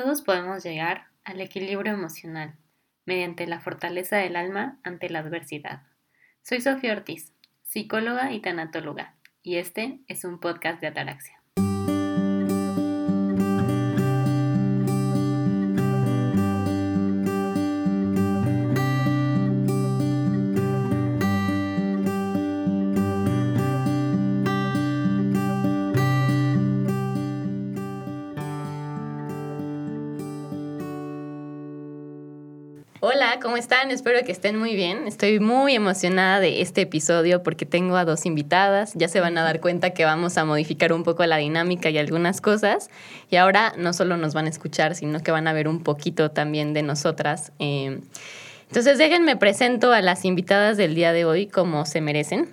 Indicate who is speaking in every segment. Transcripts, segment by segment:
Speaker 1: Todos podemos llegar al equilibrio emocional mediante la fortaleza del alma ante la adversidad. Soy Sofía Ortiz, psicóloga y tanatóloga, y este es un podcast de Ataraxia. ¿Cómo están? Espero que estén muy bien. Estoy muy emocionada de este episodio porque tengo a dos invitadas. Ya se van a dar cuenta que vamos a modificar un poco la dinámica y algunas cosas. Y ahora no solo nos van a escuchar, sino que van a ver un poquito también de nosotras. Eh, entonces déjenme presento a las invitadas del día de hoy como se merecen.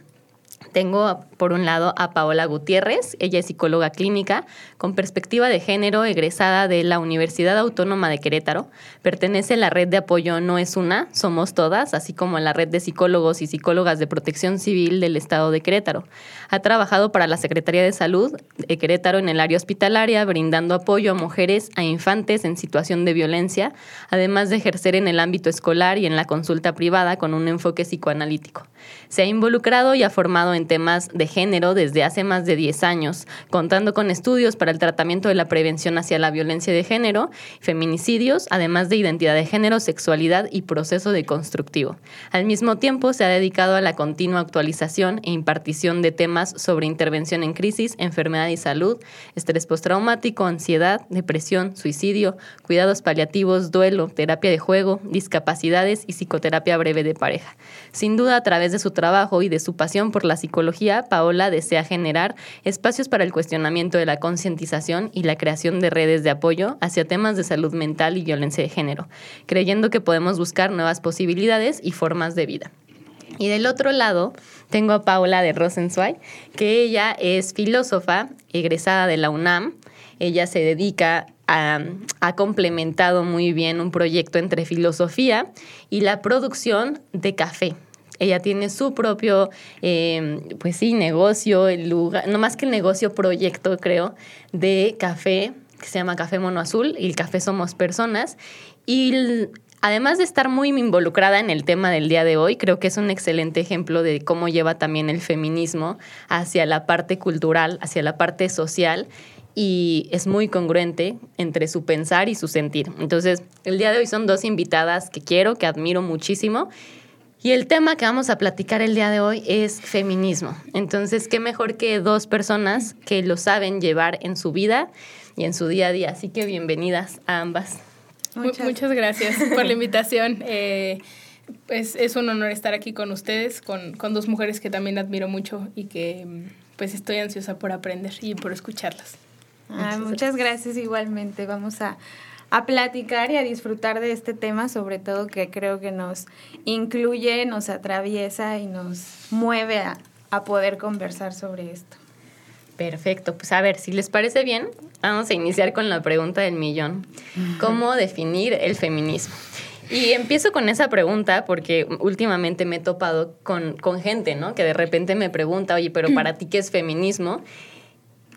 Speaker 1: Tengo por un lado a Paola Gutiérrez, ella es psicóloga clínica con perspectiva de género, egresada de la Universidad Autónoma de Querétaro. Pertenece a la red de apoyo No es una, somos todas, así como a la red de psicólogos y psicólogas de protección civil del Estado de Querétaro. Ha trabajado para la Secretaría de Salud de Querétaro en el área hospitalaria, brindando apoyo a mujeres, a infantes en situación de violencia, además de ejercer en el ámbito escolar y en la consulta privada con un enfoque psicoanalítico. Se ha involucrado y ha formado en temas de género desde hace más de 10 años, contando con estudios para el tratamiento de la prevención hacia la violencia de género, feminicidios, además de identidad de género, sexualidad y proceso deconstructivo. Al mismo tiempo, se ha dedicado a la continua actualización e impartición de temas sobre intervención en crisis, enfermedad y salud, estrés postraumático, ansiedad, depresión, suicidio, cuidados paliativos, duelo, terapia de juego, discapacidades y psicoterapia breve de pareja. Sin duda, a través de su trabajo y de su pasión por la psicología, Paola desea generar espacios para el cuestionamiento de la concientización y la creación de redes de apoyo hacia temas de salud mental y violencia de género, creyendo que podemos buscar nuevas posibilidades y formas de vida. Y del otro lado, tengo a Paola de Rosenzweig, que ella es filósofa egresada de la UNAM. Ella se dedica a, ha complementado muy bien un proyecto entre filosofía y la producción de café. Ella tiene su propio, eh, pues sí, negocio, el lugar, no más que el negocio, proyecto, creo, de café, que se llama Café Mono Azul, y el Café Somos Personas. Y además de estar muy involucrada en el tema del día de hoy, creo que es un excelente ejemplo de cómo lleva también el feminismo hacia la parte cultural, hacia la parte social y es muy congruente entre su pensar y su sentir. Entonces, el día de hoy son dos invitadas que quiero, que admiro muchísimo y el tema que vamos a platicar el día de hoy es feminismo. Entonces, qué mejor que dos personas que lo saben llevar en su vida y en su día a día. Así que bienvenidas a ambas.
Speaker 2: Muchas, gracias por la invitación. Eh, pues es un honor estar aquí con ustedes, con, con dos mujeres que también admiro mucho y que pues estoy ansiosa por aprender y por escucharlas.
Speaker 3: muchas gracias igualmente. Vamos a a platicar y a disfrutar de este tema, sobre todo que creo que nos incluye, nos atraviesa y nos mueve a, poder conversar sobre esto.
Speaker 1: Perfecto, pues a ver, si les parece bien, vamos a iniciar con la pregunta del millón. ¿Cómo definir el feminismo? Y empiezo con esa pregunta porque últimamente me he topado con, con gente, ¿no? Que de repente me pregunta, oye, pero para ti, ¿qué es feminismo?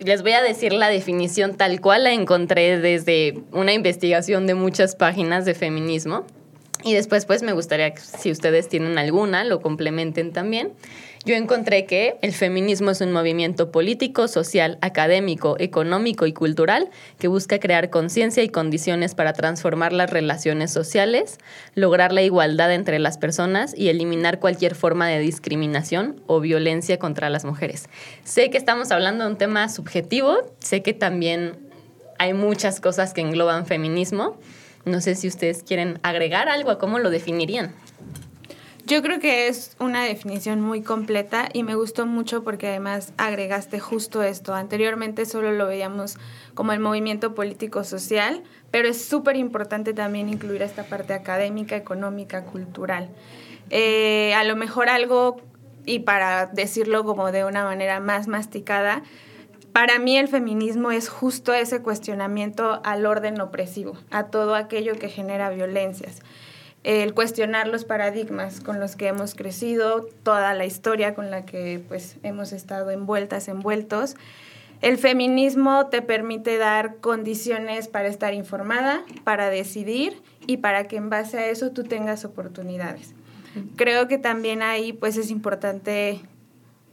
Speaker 1: Les voy a decir la definición tal cual la encontré desde una investigación de muchas páginas de feminismo. Y después, pues, me gustaría que si ustedes tienen alguna, lo complementen también. Yo encontré que el feminismo es un movimiento político, social, académico, económico y cultural que busca crear conciencia y condiciones para transformar las relaciones sociales, lograr la igualdad entre las personas y eliminar cualquier forma de discriminación o violencia contra las mujeres. Sé que estamos hablando de un tema subjetivo, sé que también hay muchas cosas que engloban feminismo. No sé si ustedes quieren agregar algo a cómo lo definirían.
Speaker 3: Yo creo que es una definición muy completa y me gustó mucho porque además agregaste justo esto. Anteriormente solo lo veíamos como el movimiento político-social, pero es súper importante también incluir esta parte académica, económica, cultural. Eh, a lo mejor algo, y para decirlo como de una manera más masticada, para mí el feminismo es justo ese cuestionamiento al orden opresivo, a todo aquello que genera violencias el cuestionar los paradigmas con los que hemos crecido, toda la historia con la que pues hemos estado envueltas, envueltos, el feminismo te permite dar condiciones para estar informada, para decidir y para que en base a eso tú tengas oportunidades. Creo que también ahí pues es importante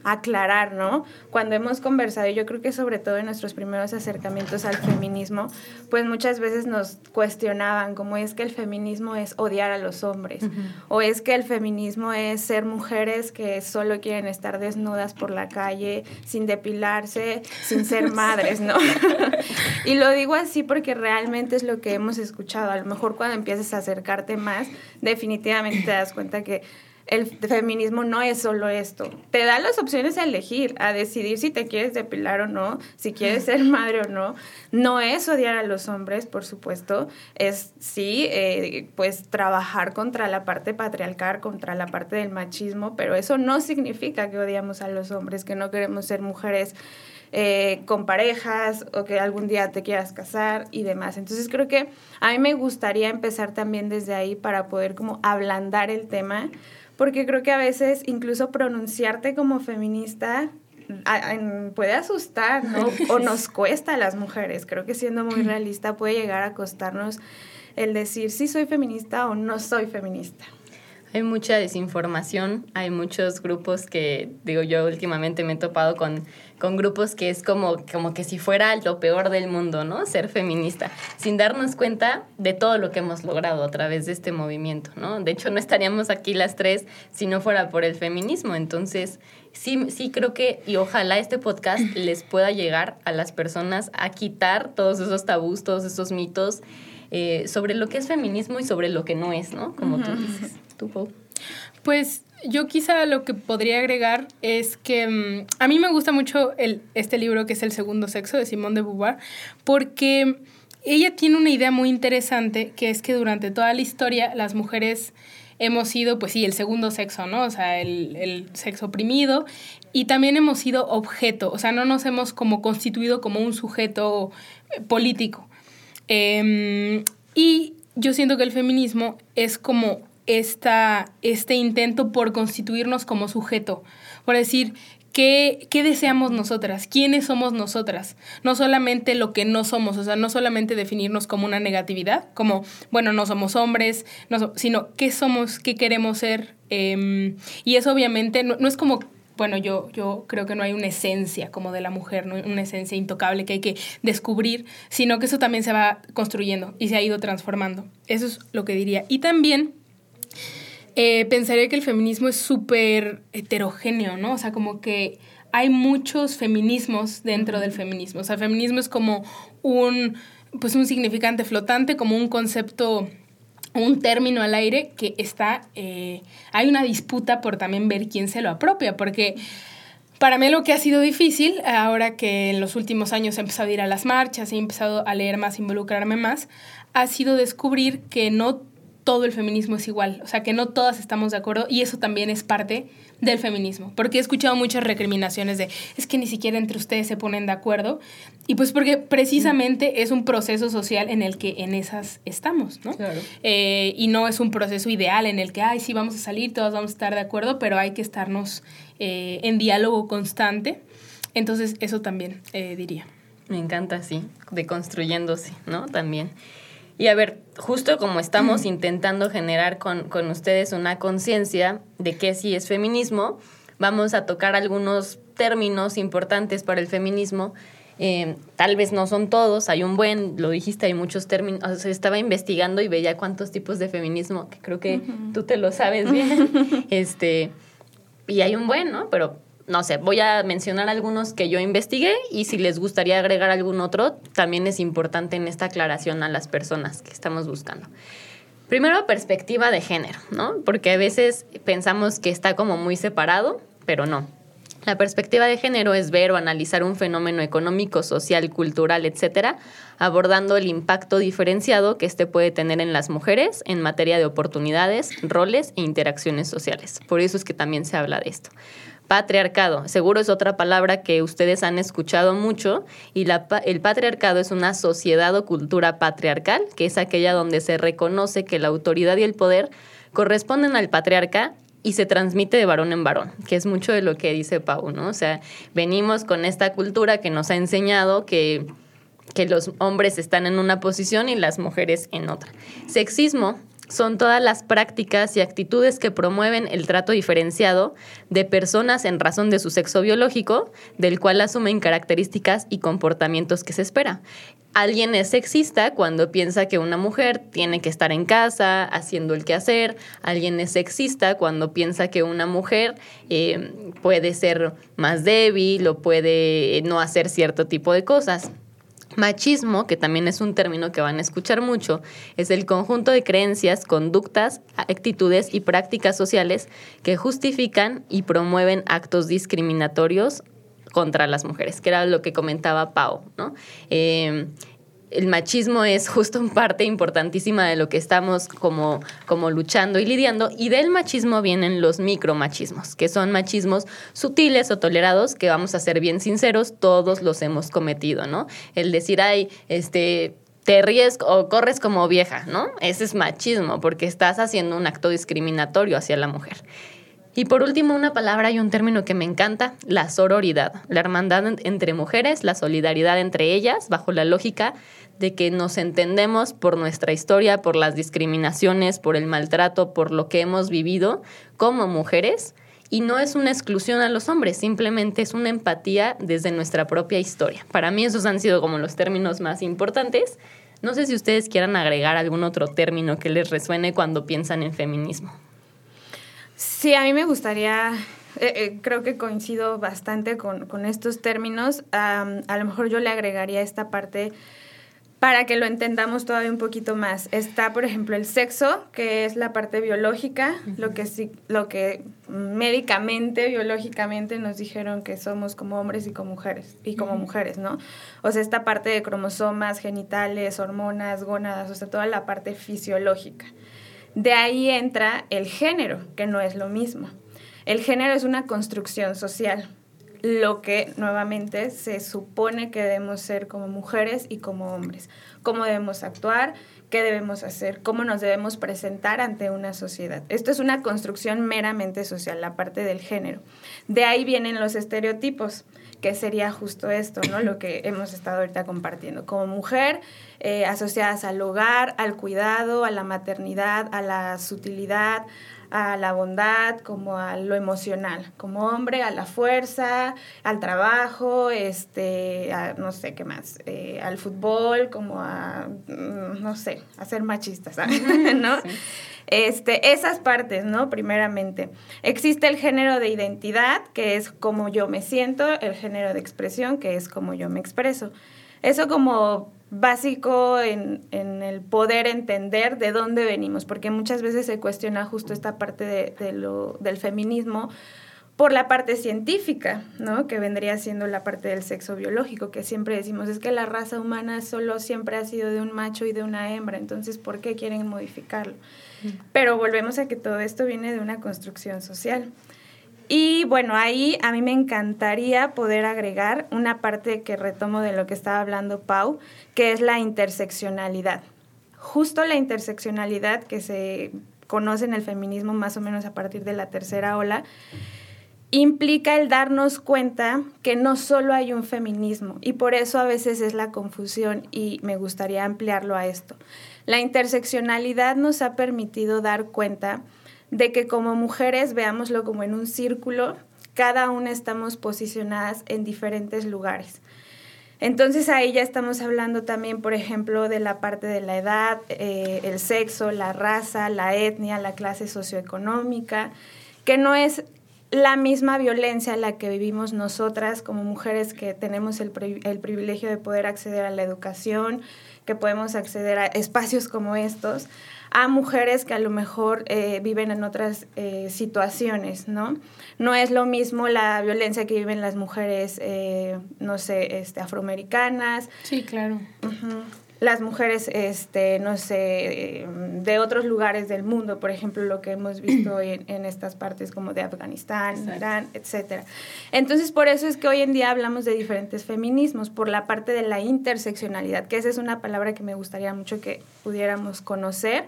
Speaker 3: aclarar, ¿no? Cuando hemos conversado, yo creo que sobre todo en nuestros primeros acercamientos al feminismo, pues muchas veces nos cuestionaban como es que el feminismo es odiar a los hombres, o es que el feminismo es ser mujeres que solo quieren estar desnudas por la calle, sin depilarse, sin ser madres, ¿no? y lo digo así porque realmente es lo que hemos escuchado. A lo mejor cuando empiezas a acercarte más, definitivamente te das cuenta que el feminismo no es solo esto. Te da las opciones a elegir, a decidir si te quieres depilar o no, si quieres ser madre o no. No es odiar a los hombres, por supuesto. Es sí, eh, pues trabajar contra la parte patriarcal, contra la parte del machismo, pero eso no significa que odiamos a los hombres, que no queremos ser mujeres. Eh, con parejas o que algún día te quieras casar y demás. Entonces creo que a mí me gustaría empezar también desde ahí para poder como ablandar el tema, porque creo que a veces incluso pronunciarte como feminista puede asustar, ¿no? O nos cuesta a las mujeres. Creo que siendo muy realista puede llegar a costarnos el decir si soy feminista o no soy feminista.
Speaker 1: Hay mucha desinformación, hay muchos grupos que, digo, yo últimamente me he topado con, con grupos que es como, como que si fuera lo peor del mundo, ¿no? Ser feminista, sin darnos cuenta de todo lo que hemos logrado a través de este movimiento, ¿no? De hecho, no estaríamos aquí las tres si no fuera por el feminismo. Entonces, sí, sí creo que, y ojalá este podcast les pueda llegar a las personas a quitar todos esos tabús, todos esos mitos eh, sobre lo que es feminismo y sobre lo que no es, ¿no? Como tú dices.
Speaker 2: Pues yo quizá lo que podría agregar es que mm, a mí me gusta mucho el, este libro que es El Segundo Sexo de Simone de Beauvoir, porque ella tiene una idea muy interesante, que es que durante toda la historia las mujeres hemos sido, pues sí, el segundo sexo, ¿no? O sea, el, el, sexo oprimido y también hemos sido objeto, o sea, no nos hemos como constituido como un sujeto político. Em, y yo siento que el feminismo es como esta, este intento por constituirnos como sujeto, por decir, ¿qué, ¿qué deseamos nosotras? ¿Quiénes somos nosotras? No solamente lo que no somos, o sea, no solamente definirnos como una negatividad, como, bueno, no somos hombres, no sino qué somos, qué queremos ser. Em, y eso obviamente no, no es como bueno, yo, yo creo que no hay una esencia como de la mujer, ¿no? una esencia intocable que hay que descubrir, sino que eso también se va construyendo y se ha ido transformando. Eso es lo que diría. Y también eh, pensaría que el feminismo es súper heterogéneo, ¿no? O sea, como que hay muchos feminismos dentro del feminismo. O sea, el feminismo es como un, pues un significante flotante, como un concepto, un término al aire que está, eh, hay una disputa por también ver quién se lo apropia, porque... Para mí lo que ha sido difícil, ahora que en los últimos años he empezado a ir a las marchas, he empezado a leer más, involucrarme más, ha sido descubrir que no todo el feminismo es igual, o sea, que no todas estamos de acuerdo y eso también es parte del feminismo, porque he escuchado muchas recriminaciones de, es que ni siquiera entre ustedes se ponen de acuerdo, y pues porque precisamente es un proceso social en el que en esas estamos, ¿no? Claro. Eh, y no es un proceso ideal en el que, ay, sí, vamos a salir, todos vamos a estar de acuerdo, pero hay que estarnos eh, en diálogo constante, entonces eso también eh, diría.
Speaker 1: Me encanta, sí, deconstruyéndose, ¿no? También. Y a ver, justo como estamos intentando generar con, con ustedes una conciencia de qué sí es feminismo, vamos a tocar algunos términos importantes para el feminismo. Eh, tal vez no son todos, hay un buen, lo dijiste, hay muchos términos. O sea, estaba investigando y veía cuántos tipos de feminismo, que creo que tú te lo sabes bien. este, y hay un buen, ¿no? Pero no sé, voy a mencionar algunos que yo investigué y si les gustaría agregar algún otro, también es importante en esta aclaración a las personas que estamos buscando. Primero, perspectiva de género, ¿no? Porque a veces pensamos que está como muy separado, pero no. La perspectiva de género es ver o analizar un fenómeno económico, social, cultural, etcétera, abordando el impacto diferenciado que éste puede tener en las mujeres en materia de oportunidades, roles e interacciones sociales. Por eso es que también se habla de esto. Patriarcado, seguro es otra palabra que ustedes han escuchado mucho y la, el patriarcado es una sociedad o cultura patriarcal, que es aquella donde se reconoce que la autoridad y el poder corresponden al patriarca y se transmite de varón en varón, que es mucho de lo que dice Pau, ¿no? O sea, venimos con esta cultura que nos ha enseñado que, que los hombres están en una posición y las mujeres en otra. Sexismo son todas las prácticas y actitudes que promueven el trato diferenciado de personas en razón de su sexo biológico, del cual asumen características y comportamientos que se espera. Alguien es sexista cuando piensa que una mujer tiene que estar en casa haciendo el quehacer. Alguien es sexista cuando piensa que una mujer eh, puede ser más débil o puede no hacer cierto tipo de cosas. Machismo, que también es un término que van a escuchar mucho, es el conjunto de creencias, conductas, actitudes y prácticas sociales que justifican y promueven actos discriminatorios contra las mujeres, que era lo que comentaba Pau, ¿no? Eh, el machismo es justo una parte importantísima de lo que estamos como, como luchando y lidiando. Y del machismo vienen los micromachismos, que son machismos sutiles o tolerados, que vamos a ser bien sinceros, todos los hemos cometido, ¿no? El decir, ay, este, te ríes o corres como vieja, ¿no? Ese es machismo, porque estás haciendo un acto discriminatorio hacia la mujer. Y por último, una palabra y un término que me encanta, la sororidad, la hermandad entre mujeres, la solidaridad entre ellas, bajo la lógica de que nos entendemos por nuestra historia, por las discriminaciones, por el maltrato, por lo que hemos vivido como mujeres. Y no es una exclusión a los hombres, simplemente es una empatía desde nuestra propia historia. Para mí esos han sido como los términos más importantes. No sé si ustedes quieran agregar algún otro término que les resuene cuando piensan en feminismo.
Speaker 3: Sí, a mí me gustaría, eh, eh, creo que coincido bastante con, estos términos. a lo mejor yo le agregaría esta parte para que lo entendamos todavía un poquito más. Está, por ejemplo, el sexo, que es la parte biológica, lo que sí, lo que médicamente, biológicamente nos dijeron que somos como hombres y como mujeres, y como mujeres, ¿no? O sea, esta parte de cromosomas, genitales, hormonas, gónadas, o sea, toda la parte fisiológica. De ahí entra el género, que no es lo mismo. El género es una construcción social lo que nuevamente se supone que debemos ser como mujeres y como hombres, cómo debemos actuar, qué debemos hacer, cómo nos debemos presentar ante una sociedad. Esto es una construcción meramente social, la parte del género. De ahí vienen los estereotipos, que sería justo esto, ¿no? Lo que hemos estado ahorita compartiendo. Como mujer, eh, asociadas al hogar, al cuidado, a la maternidad, a la sutilidad, a la bondad, como a lo emocional, como hombre, a la fuerza, al trabajo, este, no sé qué más, eh, al fútbol, como a, mm, no sé, a ser machistas, ¿no? Este, esas partes, ¿no? Primeramente. Existe el género de identidad, que es como yo me siento, el género de expresión, que es como yo me expreso. Eso como básico en, el poder entender de dónde venimos, porque muchas veces se cuestiona justo esta parte de, lo, del feminismo por la parte científica, ¿no? Que vendría siendo la parte del sexo biológico, que siempre decimos, es que la raza humana solo siempre ha sido de un macho y de una hembra, entonces, ¿por qué quieren modificarlo? Pero volvemos a que todo esto viene de una construcción social. Y bueno, ahí a mí me encantaría poder agregar una parte que retomo de lo que estaba hablando Pau, que es la interseccionalidad. Justo la interseccionalidad que se conoce en el feminismo más o menos a partir de la tercera ola, implica el darnos cuenta que no solo hay un feminismo y por eso a veces es la confusión y me gustaría ampliarlo a esto. La interseccionalidad nos ha permitido dar cuenta de que como mujeres veámoslo como en un círculo, cada una estamos posicionadas en diferentes lugares. Entonces ahí ya estamos hablando también, por ejemplo, de la parte de la edad, eh, el sexo, la raza, la etnia, la clase socioeconómica, que no es la misma violencia la que vivimos nosotras como mujeres que tenemos el, el privilegio de poder acceder a la educación, que podemos acceder a espacios como estos, a mujeres que a lo mejor eh, viven en otras eh, situaciones, ¿no? No es lo mismo la violencia que viven las mujeres, eh, no sé, este, afroamericanas.
Speaker 2: Sí, claro
Speaker 3: las mujeres, este, no sé, de otros lugares del mundo, por ejemplo, lo que hemos visto en, estas partes como de Afganistán, Irán, etc. Entonces, por eso es que hoy en día hablamos de diferentes feminismos, por la parte de la interseccionalidad, que esa es una palabra que me gustaría mucho que pudiéramos conocer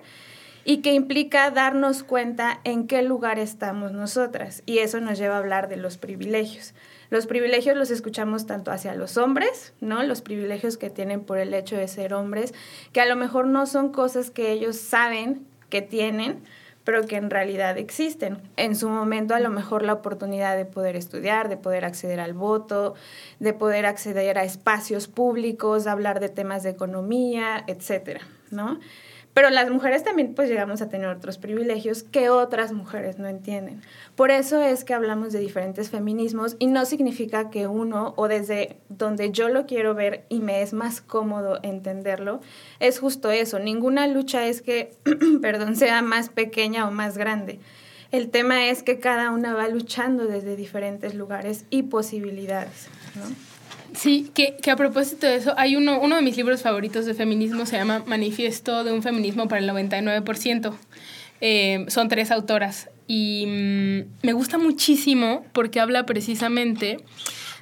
Speaker 3: y que implica darnos cuenta en qué lugar estamos nosotras. Y eso nos lleva a hablar de los privilegios. Los privilegios los escuchamos tanto hacia los hombres, ¿no? Los privilegios que tienen por el hecho de ser hombres, que a lo mejor no son cosas que ellos saben que tienen, pero que en realidad existen. En su momento a lo mejor la oportunidad de poder estudiar, de poder acceder al voto, de poder acceder a espacios públicos, de hablar de temas de economía, etcétera, ¿no? Pero las mujeres también pues llegamos a tener otros privilegios que otras mujeres no entienden. Por eso es que hablamos de diferentes feminismos y no significa que uno o desde donde yo lo quiero ver y me es más cómodo entenderlo, es justo eso. Ninguna lucha es que, perdón, sea más pequeña o más grande. El tema es que cada una va luchando desde diferentes lugares y posibilidades. ¿no?
Speaker 2: Sí, que, que, a propósito de eso, hay uno, uno de mis libros favoritos de feminismo, se llama Manifiesto de un feminismo para el 99%. Eh, son tres autoras y mm, me gusta muchísimo porque habla precisamente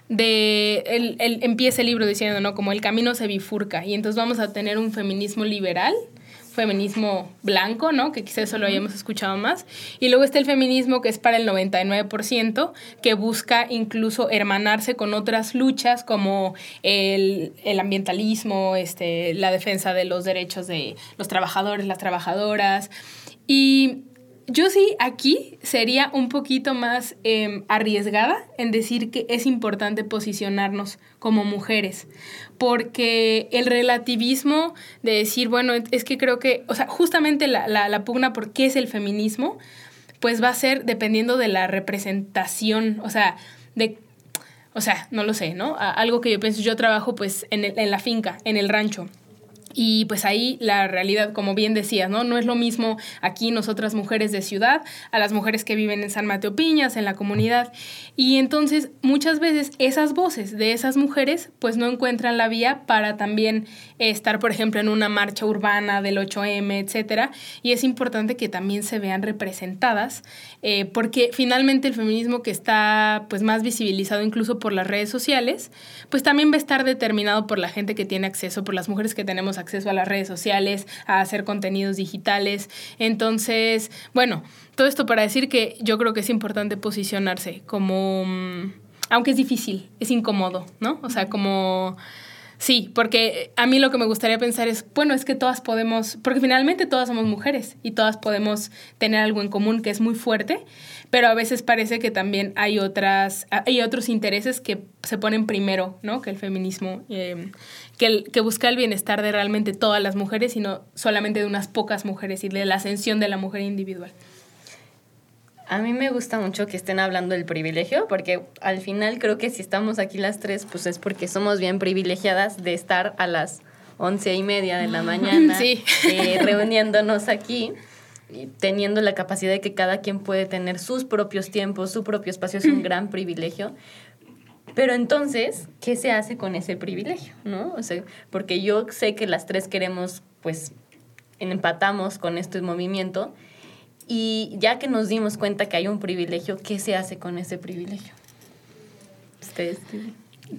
Speaker 2: de, el, el, empieza el libro diciendo, ¿no? Como el camino se bifurca y entonces vamos a tener un feminismo liberal feminismo blanco, ¿no? Que quizás eso lo hayamos escuchado más. Y luego está el feminismo que es para el 99%, que busca incluso hermanarse con otras luchas como el, el ambientalismo, este, la defensa de los derechos de los trabajadores, las trabajadoras. Y yo sí aquí sería un poquito más eh, arriesgada en decir que es importante posicionarnos como mujeres, porque el relativismo de decir, bueno, es que creo que, o sea, justamente la, la, la pugna por qué es el feminismo, pues va a ser dependiendo de la representación, o sea, de o sea, no lo sé, ¿no? Algo que yo pienso, yo trabajo pues en, el, en la finca, en el rancho. Y pues ahí la realidad, como bien decías, ¿no? No es lo mismo aquí nosotras mujeres de ciudad a las mujeres que viven en San Mateo Piñas, en la comunidad. Y entonces muchas veces esas voces de esas mujeres pues no encuentran la vía para también estar, por ejemplo, en una marcha urbana del 8M, etcétera. Y es importante que también se vean representadas eh, porque finalmente el feminismo que está pues más visibilizado incluso por las redes sociales, pues también va a estar determinado por la gente que tiene acceso, por las mujeres que tenemos acceso a las redes sociales, a hacer contenidos digitales. Entonces, bueno, todo esto para decir que yo creo que es importante posicionarse como, mm, aunque es difícil, es incómodo, ¿no? O sea, como... Sí, porque a mí lo que me gustaría pensar es, bueno, es que todas podemos, porque finalmente todas somos mujeres y todas podemos tener algo en común que es muy fuerte, pero a veces parece que también hay otras, hay otros intereses que se ponen primero, ¿no? Que el feminismo. Eh, que, el, que busca el bienestar de realmente todas las mujeres, sino solamente de unas pocas mujeres y de la ascensión de la mujer individual.
Speaker 1: A mí me gusta mucho que estén hablando del privilegio, porque al final creo que si estamos aquí las tres, pues es porque somos bien privilegiadas de estar a las once y media de la mañana
Speaker 2: sí.
Speaker 1: eh, reuniéndonos aquí y teniendo la capacidad de que cada quien puede tener sus propios tiempos, su propio espacio, es un gran privilegio. Pero entonces, ¿qué se hace con ese privilegio? ¿no? O sea, porque yo sé que las tres queremos, pues, empatamos con este movimiento y ya que nos dimos cuenta que hay un privilegio, ¿qué se hace con ese privilegio? Ustedes.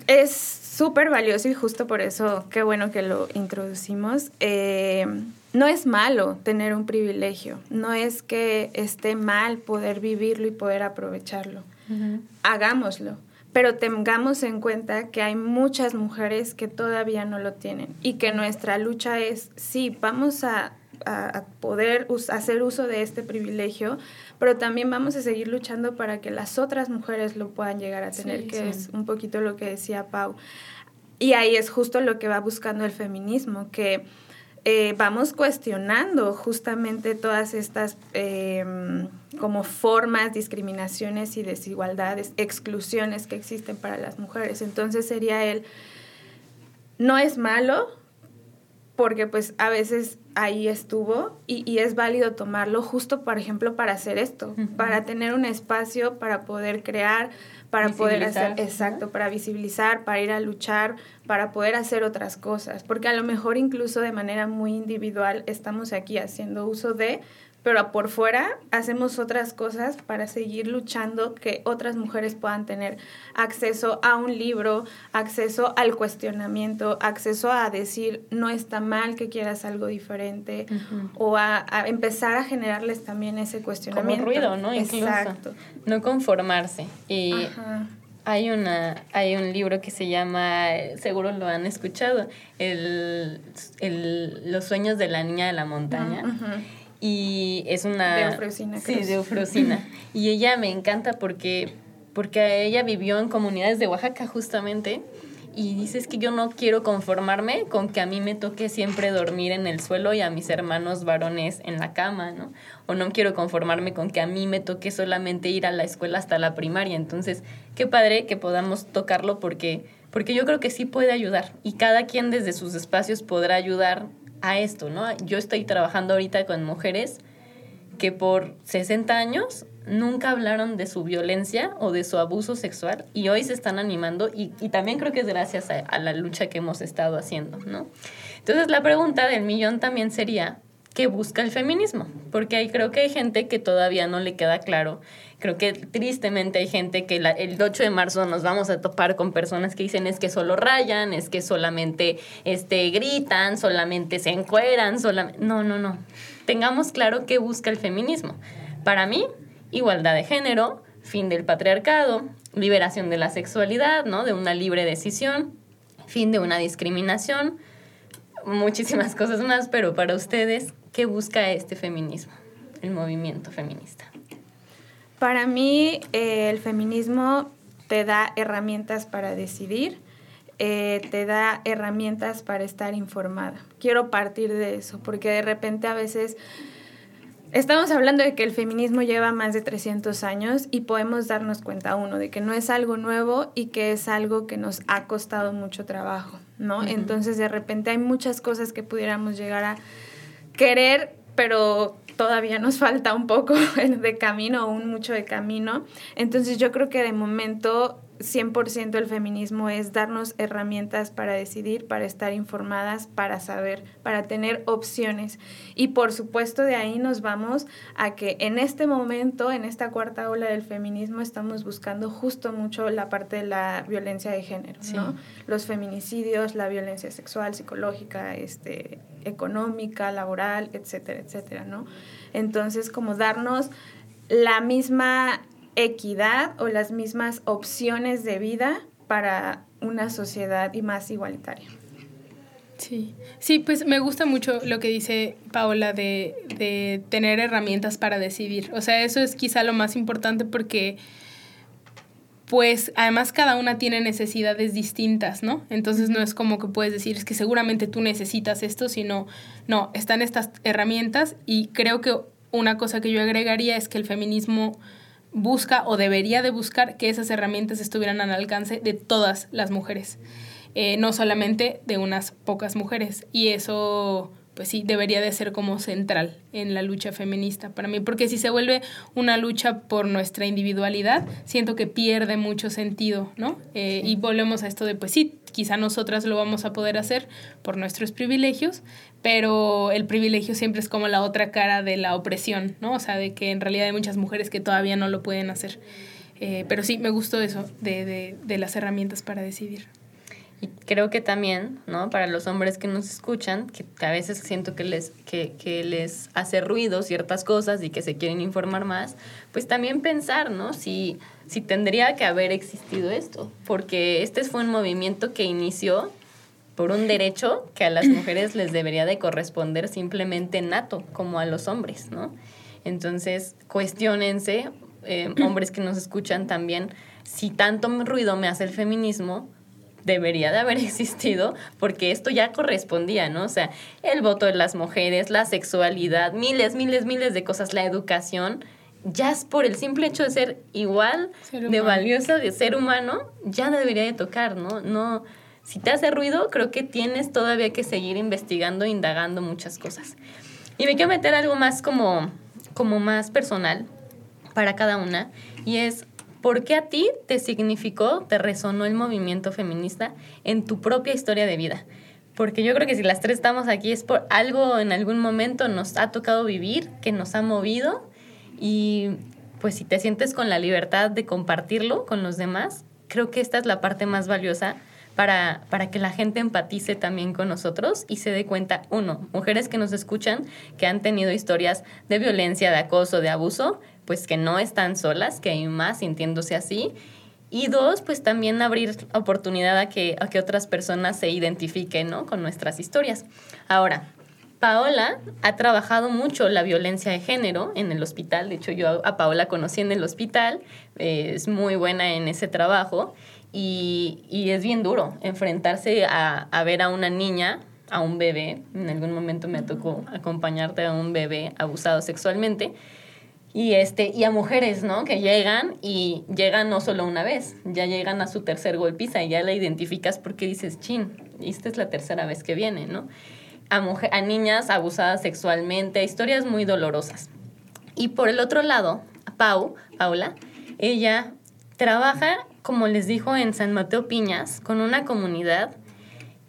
Speaker 3: Es súper valioso y justo por eso, qué bueno que lo introducimos. Eh, no es malo tener un privilegio, no es que esté mal poder vivirlo y poder aprovecharlo. Uh -huh. Hagámoslo pero tengamos en cuenta que hay muchas mujeres que todavía no lo tienen y que nuestra lucha es, sí, vamos a, a, poder us hacer uso de este privilegio, pero también vamos a seguir luchando para que las otras mujeres lo puedan llegar a tener, sí, que sí. es un poquito lo que decía Pau. Y ahí es justo lo que va buscando el feminismo, que eh, vamos cuestionando justamente todas estas eh, como formas, discriminaciones y desigualdades, exclusiones que existen para las mujeres. Entonces sería el, no es malo, porque pues a veces ahí estuvo y, y es válido tomarlo justo, por ejemplo, para hacer esto, uh -huh. para tener un espacio, para poder crear, para poder hacer, exacto, para visibilizar, para ir a luchar, para poder hacer otras cosas, porque a lo mejor incluso de manera muy individual estamos aquí haciendo uso de, pero por fuera hacemos otras cosas para seguir luchando que otras mujeres puedan tener acceso a un libro, acceso al cuestionamiento, acceso a decir no está mal que quieras algo diferente o a, empezar a generarles también ese cuestionamiento.
Speaker 1: Como ruido, ¿no? Exacto. No conformarse. Y hay una hay un libro que se llama seguro lo han escuchado el, los sueños de la niña de la montaña y es una...
Speaker 3: De Eufrosina.
Speaker 1: Sí, de Eufrosina. y ella me encanta porque, porque ella vivió en comunidades de Oaxaca justamente y dices que yo no quiero conformarme con que a mí me toque siempre dormir en el suelo y a mis hermanos varones en la cama, ¿no? O no quiero conformarme con que a mí me toque solamente ir a la escuela hasta la primaria. Entonces, qué padre que podamos tocarlo porque, porque yo creo que sí puede ayudar y cada quien desde sus espacios podrá ayudar a esto, ¿no? Yo estoy trabajando ahorita con mujeres que por 60 años nunca hablaron de su violencia o de su abuso sexual y hoy se están animando y, también creo que es gracias a, a, la lucha que hemos estado haciendo, ¿no? Entonces la pregunta del millón también sería, ¿qué busca el feminismo? Porque ahí creo que hay gente que todavía no le queda claro Creo que tristemente hay gente que el 8 de marzo nos vamos a topar con personas que dicen es que solo rayan, es que solamente este, gritan, solamente se encueran, solamente... No, no, no. Tengamos claro qué busca el feminismo. Para mí, igualdad de género, fin del patriarcado, liberación de la sexualidad, ¿no? De una libre decisión, fin de una discriminación, muchísimas cosas más, pero para ustedes, ¿qué busca este feminismo, el movimiento feminista?
Speaker 3: Para mí, eh, el feminismo te da herramientas para decidir, eh, te da herramientas para estar informada. Quiero partir de eso, porque de repente a veces estamos hablando de que el feminismo lleva más de 300 años y podemos darnos cuenta, uno, de que no es algo nuevo y que es algo que nos ha costado mucho trabajo, ¿no? Entonces, de repente hay muchas cosas que pudiéramos llegar a querer, pero todavía nos falta un poco de camino, un mucho de camino. Entonces yo creo que de momento 100% el feminismo es darnos herramientas para decidir, para estar informadas, para saber, para tener opciones. Y por supuesto de ahí nos vamos a que en este momento, en esta cuarta ola del feminismo, estamos buscando justo mucho la parte de la violencia de género, ¿no? Los feminicidios, la violencia sexual, psicológica, este, económica, laboral, etcétera, etcétera, ¿no? Entonces, como darnos la misma equidad o las mismas opciones de vida para una sociedad y más igualitaria.
Speaker 2: Sí, sí, pues me gusta mucho lo que dice Paola de, de tener herramientas para decidir. O sea, eso es quizá lo más importante porque pues además cada una tiene necesidades distintas, ¿no? Entonces no es como que puedes decir, es que seguramente tú necesitas esto, sino, no, están estas herramientas y creo que una cosa que yo agregaría es que el feminismo busca o debería de buscar que esas herramientas estuvieran al alcance de todas las mujeres, eh, no solamente de unas pocas mujeres. Y eso pues sí, debería de ser como central en la lucha feminista para mí, porque si se vuelve una lucha por nuestra individualidad, siento que pierde mucho sentido, ¿no? Eh, y volvemos a esto de, pues sí, quizá nosotras lo vamos a poder hacer por nuestros privilegios, pero el privilegio siempre es como la otra cara de la opresión, ¿no? O sea, de que en realidad hay muchas mujeres que todavía no lo pueden hacer. Eh, pero sí, me gustó eso de, de, de las herramientas para decidir.
Speaker 1: Y creo que también, ¿no? Para los hombres que nos escuchan, que, a veces siento que les, que, que, les hace ruido ciertas cosas y que se quieren informar más, pues también pensar, ¿no? Si, si tendría que haber existido esto, porque este fue un movimiento que inició por un derecho que a las mujeres les debería de corresponder simplemente nato, como a los hombres, ¿no? Entonces, cuestionense, eh, hombres que nos escuchan también, si tanto ruido me hace el feminismo, debería de haber existido porque esto ya correspondía, ¿no? O sea, el voto de las mujeres, la sexualidad, miles, miles, miles de cosas, la educación, ya es por el simple hecho de ser igual de valiosa, de ser humano, ya debería de tocar, ¿no? No, si te hace ruido, creo que tienes todavía que seguir investigando, indagando muchas cosas. Y me quiero meter algo más como, como más personal para cada una, y es ¿Por qué a ti te significó, te resonó el movimiento feminista en tu propia historia de vida? porque yo creo que si las tres estamos aquí es por algo en algún momento nos ha tocado vivir, que nos ha movido y pues si te sientes con la libertad de compartirlo con los demás, creo que esta es la parte más valiosa para, para que la gente empatice también con nosotros y se dé cuenta, uno, mujeres que nos escuchan, que han tenido historias de violencia, de acoso, de abuso, pues que no están solas, que hay más sintiéndose así y dos, pues también abrir oportunidad a que, a que otras personas se identifiquen ¿no? con nuestras historias. Ahora, Paola ha trabajado mucho la violencia de género en el hospital. De hecho, yo a Paola conocí en el hospital. Eh, es muy buena en ese trabajo. Y, y es bien duro enfrentarse a, a, ver a una niña, a un bebé. En algún momento me tocó acompañarte a un bebé abusado sexualmente y, este, y a mujeres, ¿no? Que llegan y llegan no solo una vez, ya llegan a su tercer golpiza y ya la identificas porque dices, chin, esta es la tercera vez que viene, ¿no? A, mujer, a niñas abusadas sexualmente, historias muy dolorosas. Y por el otro lado, Pau, Paula, ella trabaja, como les dijo, en San Mateo Piñas, con una comunidad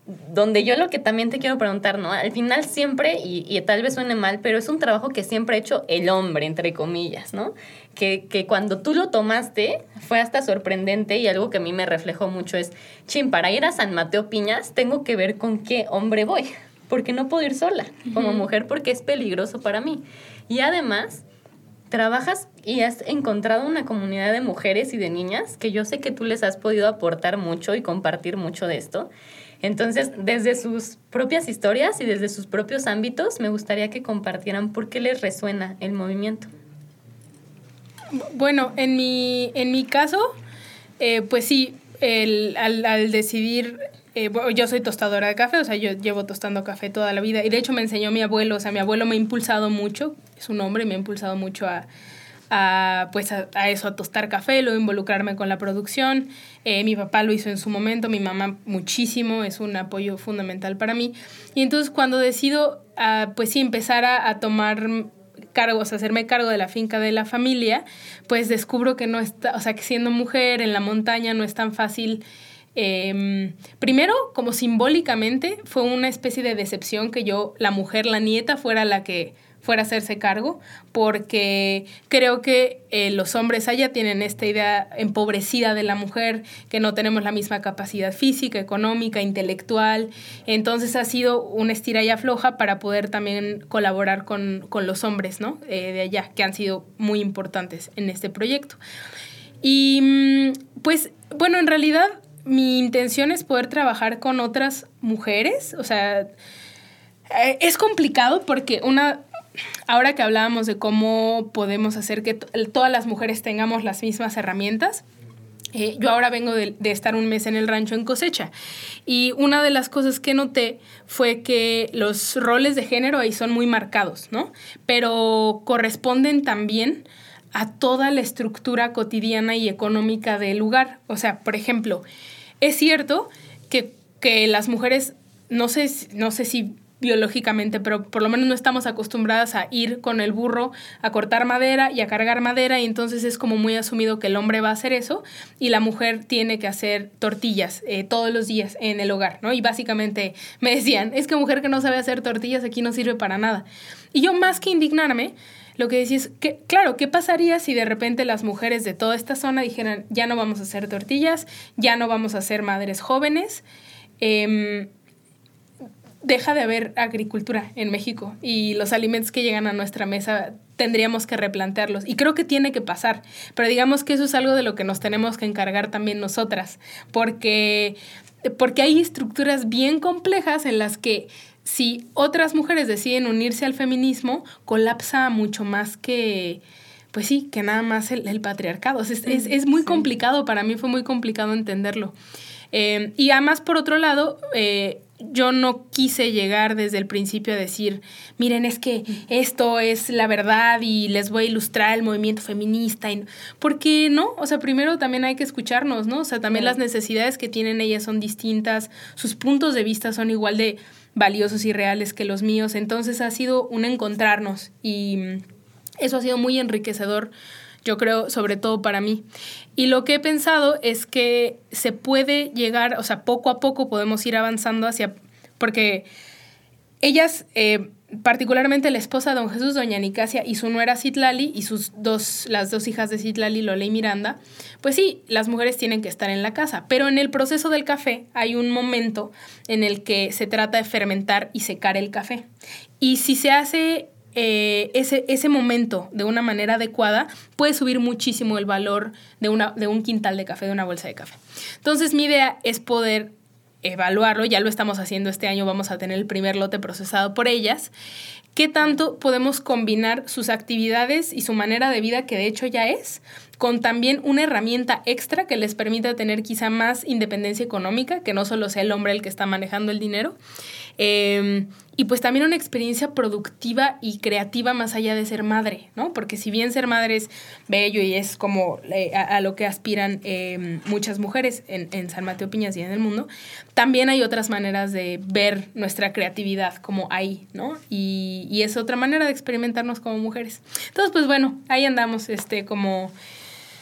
Speaker 1: donde yo lo que también te quiero preguntar, ¿no? Al final siempre, y, y, tal vez suene mal, pero es un trabajo que siempre ha hecho el hombre, entre comillas, ¿no? Que, que cuando tú lo tomaste fue hasta sorprendente y algo que a mí me reflejó mucho es, chin, para ir a San Mateo Piñas tengo que ver con qué hombre voy, porque no puedo ir sola como mujer porque es peligroso para mí. Y además, trabajas y has encontrado una comunidad de mujeres y de niñas que yo sé que tú les has podido aportar mucho y compartir mucho de esto. Entonces, desde sus propias historias y desde sus propios ámbitos, me gustaría que compartieran por qué les resuena el movimiento.
Speaker 2: Bueno, en mi, en mi caso, eh, pues sí, el, al, al decidir eh, yo soy tostadora de café, o sea, yo llevo tostando café toda la vida. Y de hecho me enseñó mi abuelo, o sea, mi abuelo me ha impulsado mucho, es un hombre, me ha impulsado mucho a, a, pues a, a, eso, a tostar café, luego involucrarme con la producción. Eh, mi papá lo hizo en su momento, mi mamá muchísimo, es un apoyo fundamental para mí. Y entonces cuando decido, uh, pues sí, empezar a, a tomar cargos, hacerme cargo de la finca de la familia, pues descubro que no está, o sea, que siendo mujer en la montaña no es tan fácil. Eh, primero, como simbólicamente, fue una especie de decepción que yo, la mujer, la nieta, fuera la que fuera a hacerse cargo, porque creo que eh, los hombres allá tienen esta idea empobrecida de la mujer, que no tenemos la misma capacidad física, económica, intelectual. Entonces ha sido una estira y afloja para poder también colaborar con, con los hombres ¿no? Eh, de allá, que han sido muy importantes en este proyecto. Y mm, pues, bueno, en realidad mi intención es poder trabajar con otras mujeres, o sea, eh, es complicado porque una ahora que hablábamos de cómo podemos hacer que todas las mujeres tengamos las mismas herramientas, eh, yo ahora vengo de, de, estar un mes en el rancho en cosecha y una de las cosas que noté fue que los roles de género ahí son muy marcados, ¿no? Pero corresponden también a toda la estructura cotidiana y económica del lugar. O sea, por ejemplo, es cierto que, que las mujeres, no sé, no sé si biológicamente, pero por lo menos no estamos acostumbradas a ir con el burro a cortar madera y a cargar madera y entonces es como muy asumido que el hombre va a hacer eso y la mujer tiene que hacer tortillas eh, todos los días en el hogar, ¿no? Y básicamente me decían, es que mujer que no sabe hacer tortillas aquí no sirve para nada. Y yo más que indignarme, lo que decía es que, claro, ¿qué pasaría si de repente las mujeres de toda esta zona dijeran, ya no vamos a hacer tortillas, ya no vamos a ser madres jóvenes? Eh, deja de haber agricultura en México y los alimentos que llegan a nuestra mesa tendríamos que replantearlos. Y creo que tiene que pasar, pero digamos que eso es algo de lo que nos tenemos que encargar también nosotras, porque, porque hay estructuras bien complejas en las que si otras mujeres deciden unirse al feminismo, colapsa mucho más que, pues sí, que nada más el, el patriarcado. Es, es, es muy sí. complicado, para mí fue muy complicado entenderlo. Eh, y además, por otro lado, eh, yo no quise llegar desde el principio a decir, miren, es que esto es la verdad y les voy a ilustrar el movimiento feminista. Y, porque no, o sea, primero también hay que escucharnos, ¿no? O sea, también las necesidades que tienen ellas son distintas, sus puntos de vista son igual de valiosos y reales que los míos. Entonces ha sido un encontrarnos y eso ha sido muy enriquecedor yo creo, sobre todo para mí. Y lo que he pensado es que se puede llegar, o sea, poco a poco podemos ir avanzando hacia porque ellas, eh, particularmente la esposa de don Jesús, doña Nicasia, y su nuera Citlali, y sus dos, las dos hijas de Citlali, Lola y Miranda, pues sí, las mujeres tienen que estar en la casa, pero en el proceso del café hay un momento en el que se trata de fermentar y secar el café. Y si se hace eh, ese, ese momento de una manera adecuada, puede subir muchísimo el valor de, una, de un quintal de café, de una bolsa de café. Entonces mi idea es poder evaluarlo, ya lo estamos haciendo este año, vamos a tener el primer lote procesado por ellas, qué tanto podemos combinar sus actividades y su manera de vida, que de hecho ya es, con también una herramienta extra que les permita tener quizá más independencia económica, que no solo sea el hombre el que está manejando el dinero. Em, y pues también una experiencia productiva y creativa más allá de ser madre, ¿no? Porque si bien ser madre es bello y es como eh, a, lo que aspiran em, muchas mujeres en, en, San Mateo Piñas y en el mundo, también hay otras maneras de ver nuestra creatividad como ahí, ¿no? Y, y es otra manera de experimentarnos como mujeres. Entonces, pues bueno, ahí andamos, este, como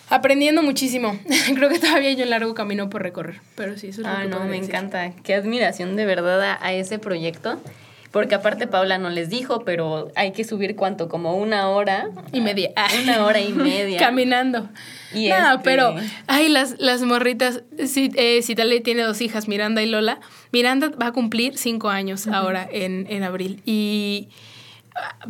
Speaker 2: aprendiendo muchísimo. Creo que todavía hay un largo camino por recorrer, pero sí, eso es lo
Speaker 1: ah,
Speaker 2: que
Speaker 1: no, me encanta. Qué admiración de verdad a, ese proyecto. Porque aparte Paula no les dijo, pero hay que subir cuánto, como una hora.
Speaker 2: Y media.
Speaker 1: Una hora y media.
Speaker 2: Caminando. Y no, este pero, ay, las, las morritas, si, eh, Citale tiene dos hijas, Miranda y Lola. Miranda va a cumplir cinco años ahora en, en abril. Y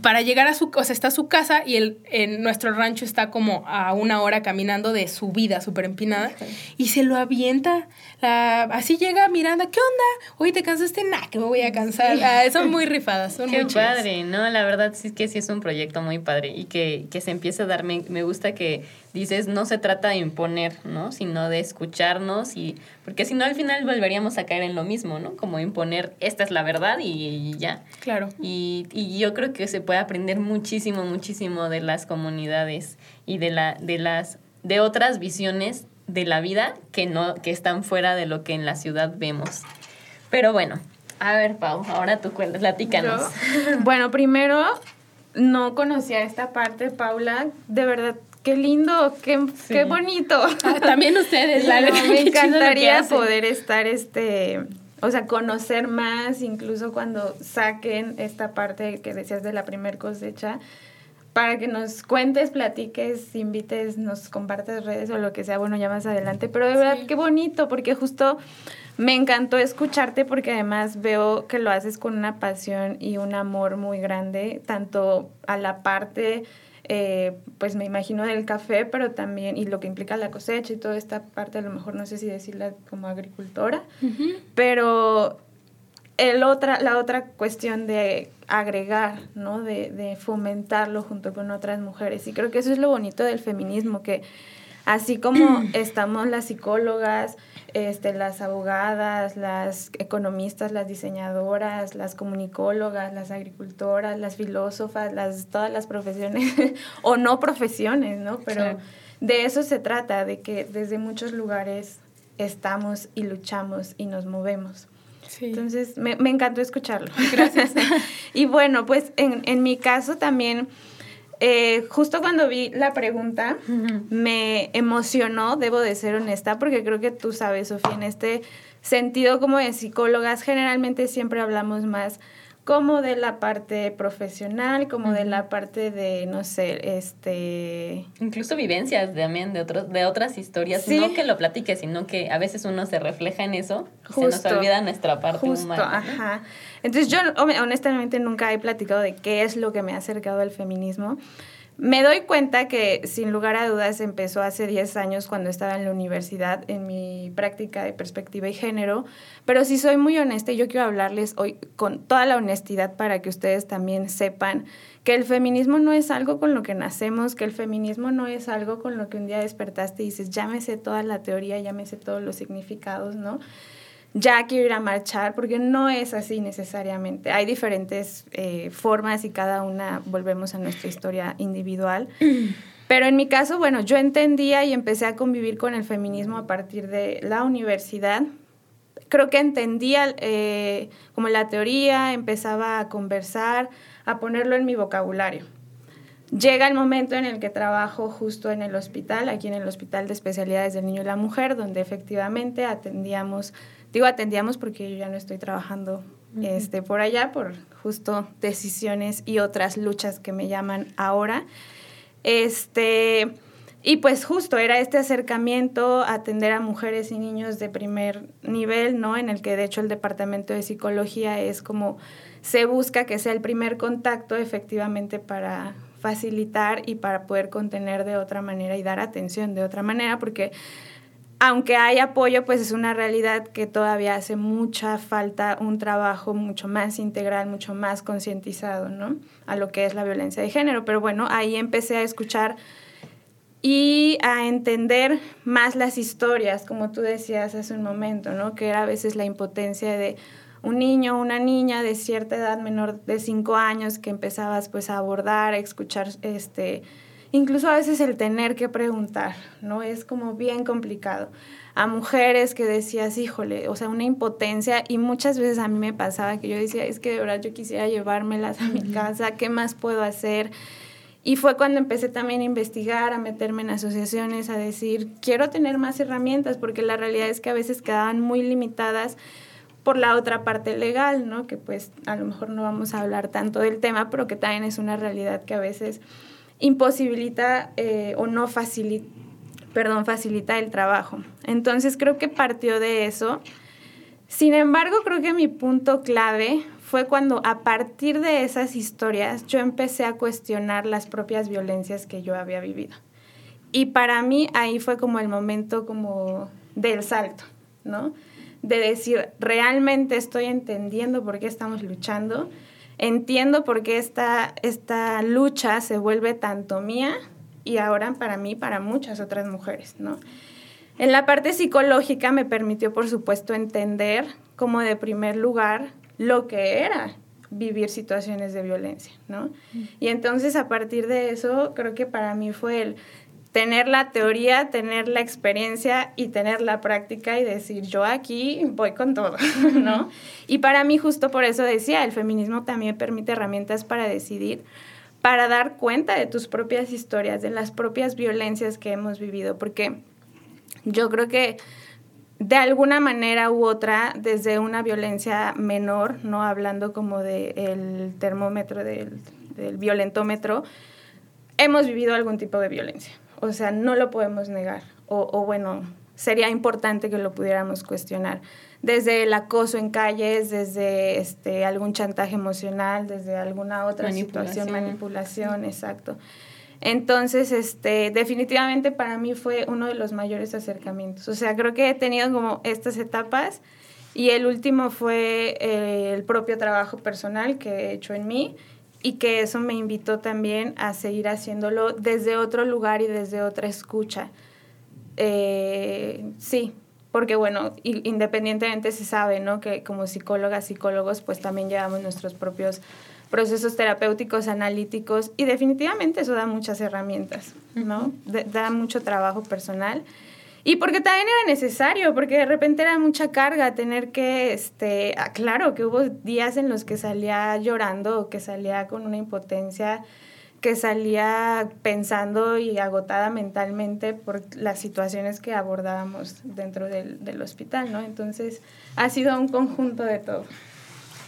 Speaker 2: para llegar a su, o sea, está su casa y el, en nuestro rancho está como a una hora caminando de su vida súper empinada y se lo avienta. así llega Miranda, ¿qué onda? Oye, ¿te cansaste? Nah, que me voy a cansar. Ah, son muy rifadas, son
Speaker 1: Qué
Speaker 2: muy
Speaker 1: padre, ¿no? La verdad sí que sí es un proyecto muy padre y que, que se empieza a dar, me, me gusta que dices, no se trata de imponer, ¿no? Sino de escucharnos y, porque si no al final volveríamos a caer en lo mismo, ¿no? Como imponer, esta es la verdad y, ya.
Speaker 2: Claro.
Speaker 1: Y, y, yo creo que se puede aprender muchísimo, muchísimo de las comunidades y de, la, de las, de otras visiones de la vida que no, que están fuera de lo que en la ciudad vemos. Pero bueno, a ver, Pau, ahora tú platícanos.
Speaker 3: Bueno, primero no conocía esta parte, Paula. De verdad qué lindo, qué, qué bonito.
Speaker 2: Ah, también ustedes, la
Speaker 3: verdad. Me encantaría poder estar, este, o sea, conocer más, incluso cuando saquen esta parte que decías de la primer cosecha, para que nos cuentes, platiques, invites, nos compartas redes o lo que sea, bueno, ya más adelante. Pero de verdad, qué bonito, porque justo me encantó escucharte porque además veo que lo haces con una pasión y un amor muy grande, tanto a la parte eh, pues me imagino del café, pero también, y lo que implica la cosecha y toda esta parte, a lo mejor no sé si decirla como agricultora, pero el otra, la otra cuestión de agregar, ¿no? De, de fomentarlo junto con otras mujeres. Y creo que eso es lo bonito del feminismo, que así como estamos las psicólogas, este, las abogadas, las economistas, las diseñadoras, las comunicólogas, las agricultoras, las filósofas, las, todas las profesiones o no profesiones, ¿no? Pero de eso se trata, de que desde muchos lugares estamos y luchamos y nos movemos. Entonces, me, me encantó escucharlo.
Speaker 2: Gracias.
Speaker 3: y bueno, pues en, en mi caso también eh, justo cuando vi la pregunta, me emocionó, debo de ser honesta, porque creo que tú sabes, Sofía, en este sentido como de psicólogas, generalmente siempre hablamos más como de la parte profesional, como de la parte de, no sé, este...
Speaker 1: Incluso vivencias también de, otros, de otras historias, no que lo platiques, sino que a veces uno se refleja en eso y se nos olvida nuestra parte
Speaker 3: justo,
Speaker 1: humana.
Speaker 3: Ajá. Entonces yo honestamente nunca he platicado de qué es lo que me ha acercado al feminismo. Me doy cuenta que sin lugar a dudas empezó hace 10 años cuando estaba en la universidad en mi práctica de perspectiva y género, pero si soy muy honesta yo quiero hablarles hoy con toda la honestidad para que ustedes también sepan que el feminismo no es algo con lo que nacemos, que el feminismo no es algo con lo que un día despertaste y dices, llámese toda la teoría, llámese todos los significados, ¿no? Ya quiero ir a marchar, porque no es así necesariamente. Hay diferentes eh, formas y cada una volvemos a nuestra historia individual. Pero en mi caso, bueno, yo entendía y empecé a convivir con el feminismo a partir de la universidad. Creo que entendía eh, como la teoría, empezaba a conversar, a ponerlo en mi vocabulario. Llega el momento en el que trabajo justo en el hospital, aquí en el Hospital de Especialidades del Niño y la Mujer, donde efectivamente atendíamos Digo, atendíamos porque yo ya no estoy trabajando este, por allá, por justo decisiones y otras luchas que me llaman ahora. Este, y pues justo era este acercamiento atender a mujeres y niños de primer nivel, ¿no? En el que de hecho el departamento de psicología es como se busca que sea el primer contacto efectivamente para facilitar y para poder contener de otra manera y dar atención de otra manera, porque aunque hay apoyo, pues es una realidad que todavía hace mucha falta un trabajo mucho más integral, mucho más concientizado, ¿no? A lo que es la violencia de género. Pero bueno, ahí empecé a escuchar y a entender más las historias, como tú decías hace un momento, ¿no? Que era a veces la impotencia de un niño o una niña de cierta edad menor de cinco años que empezabas pues a abordar, a escuchar este incluso a veces el tener que preguntar, ¿no? Es como bien complicado. A mujeres que decías, híjole, o sea, una impotencia y muchas veces a mí me pasaba que yo decía, es que de verdad yo quisiera llevármelas a mi casa, ¿qué más puedo hacer? Y fue cuando empecé también a investigar, a meterme en asociaciones, a decir, quiero tener más herramientas, porque la realidad es que a veces quedaban muy limitadas por la otra parte legal, ¿no? Que pues a lo mejor no vamos a hablar tanto del tema, pero que también es una realidad que a veces imposibilita eh, o no facilita, perdón, facilita el trabajo. Entonces creo que partió de eso. Sin embargo, creo que mi punto clave fue cuando a partir de esas historias yo empecé a cuestionar las propias violencias que yo había vivido. Y para mí ahí fue como el momento como del salto, ¿no? De decir, realmente estoy entendiendo por qué estamos luchando, entiendo por qué esta, esta lucha se vuelve tanto mía y ahora para mí, para muchas otras mujeres, ¿no? En la parte psicológica me permitió, por supuesto, entender como de primer lugar lo que era vivir situaciones de violencia, ¿no? Y entonces a partir de eso creo que para mí fue el tener la teoría, tener la experiencia y tener la práctica y decir, yo aquí voy con todo, ¿no? Y para mí justo por eso decía, el feminismo también permite herramientas para decidir, para dar cuenta de tus propias historias, de las propias violencias que hemos vivido, porque yo creo que de alguna manera u otra, desde una violencia menor, no hablando como del termómetro, del, del violentómetro, hemos vivido algún tipo de violencia o sea, no lo podemos negar. O, bueno, sería importante que lo pudiéramos cuestionar. Desde el acoso en calles, desde este, algún chantaje emocional, desde alguna otra situación, manipulación, exacto. Entonces, este, definitivamente para mí fue uno de los mayores acercamientos. O sea, creo que he tenido como estas etapas y el último fue eh, el propio trabajo personal que he hecho en mí y que eso me invitó también a seguir haciéndolo desde otro lugar y desde otra escucha. Eh, sí, porque bueno, independientemente se sabe, ¿no? Que como psicólogas, psicólogos, pues también llevamos nuestros propios procesos terapéuticos, analíticos, y definitivamente eso da muchas herramientas, ¿no? da mucho trabajo personal. Y porque también era necesario, porque de repente era mucha carga tener que, este, ah, claro que hubo días en los que salía llorando, que salía con una impotencia, que salía pensando y agotada mentalmente por las situaciones que abordábamos dentro del, del hospital, ¿no? Entonces ha sido un conjunto de todo.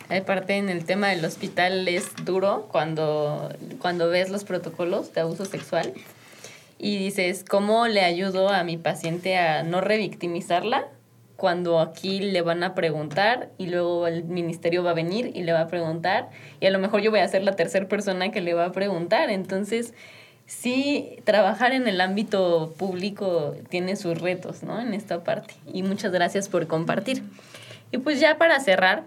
Speaker 1: Aparte en el tema del hospital es duro cuando, cuando ves los protocolos de abuso sexual y dices, ¿cómo le ayudo a mi paciente a no revictimizarla? Cuando aquí le van a preguntar y luego el ministerio va a venir y le va a preguntar y a lo mejor yo voy a ser la tercera persona que le va a preguntar. Entonces, sí, trabajar en el ámbito público tiene sus retos, ¿no? En esta parte. Y muchas gracias por compartir. Y pues ya para cerrar,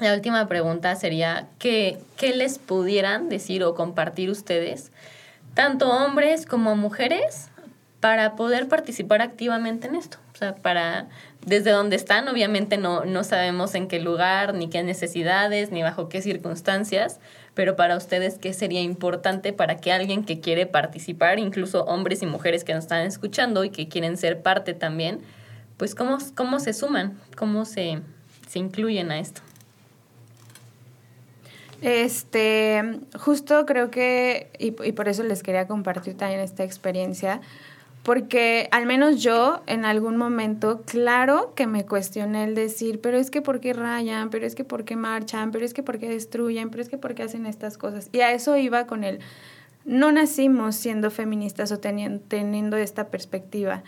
Speaker 1: la última pregunta sería, ¿qué, qué les pudieran decir o compartir ustedes? Tanto hombres como mujeres para poder participar activamente en esto. O sea, para desde donde están, obviamente no, no sabemos en qué lugar, ni qué necesidades, ni bajo qué circunstancias, pero para ustedes, ¿qué sería importante para que alguien que quiere participar, incluso hombres y mujeres que nos están escuchando y que quieren ser parte también, pues cómo, cómo se suman, cómo se, se incluyen a esto?
Speaker 3: Este, justo creo que, y, por eso les quería compartir también esta experiencia, porque al menos yo en algún momento, claro que me cuestioné el decir, pero es que por qué rayan, pero es que por qué marchan, pero es que por qué destruyen, pero es que por qué hacen estas cosas. Y a eso iba con el, no nacimos siendo feministas o teniendo, teniendo esta perspectiva.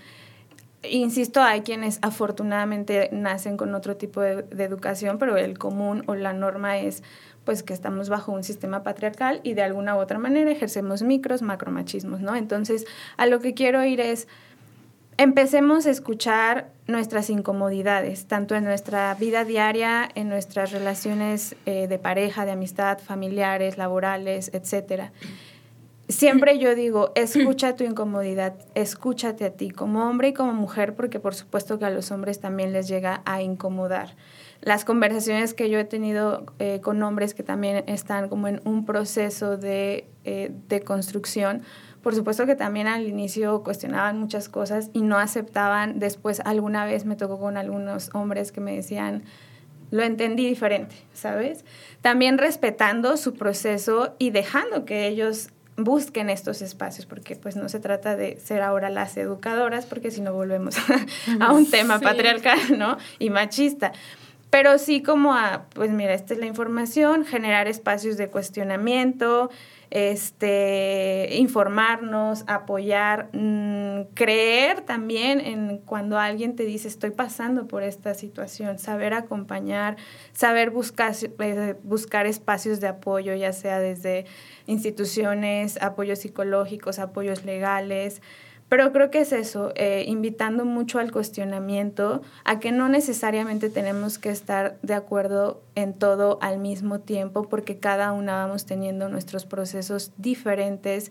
Speaker 3: Insisto, hay quienes afortunadamente nacen con otro tipo de, de educación, pero el común o la norma es pues que estamos bajo un sistema patriarcal y de alguna u otra manera ejercemos micros, macromachismos, ¿no? Entonces, a lo que quiero ir es, empecemos a escuchar nuestras incomodidades, tanto en nuestra vida diaria, en nuestras relaciones eh, de pareja, de amistad, familiares, laborales, etcétera. Siempre yo digo, escucha tu incomodidad, escúchate a ti como hombre y como mujer, porque por supuesto que a los hombres también les llega a incomodar las conversaciones que yo he tenido eh, con hombres que también están como en un proceso de, eh, de construcción, por supuesto que también al inicio cuestionaban muchas cosas y no aceptaban. Después alguna vez me tocó con algunos hombres que me decían, lo entendí diferente, ¿sabes? También respetando su proceso y dejando que ellos busquen estos espacios, porque pues no se trata de ser ahora las educadoras, porque si no volvemos a, un tema patriarcal, ¿no? Y machista pero sí como a, pues mira, esta es la información, generar espacios de cuestionamiento, este, informarnos, apoyar, mm, creer también en cuando alguien te dice estoy pasando por esta situación, saber acompañar, saber buscar, eh, buscar espacios de apoyo, ya sea desde instituciones, apoyos psicológicos, apoyos legales, pero creo que es eso, eh, invitando mucho al cuestionamiento, a que no necesariamente tenemos que estar de acuerdo en todo al mismo tiempo, porque cada una vamos teniendo nuestros procesos diferentes.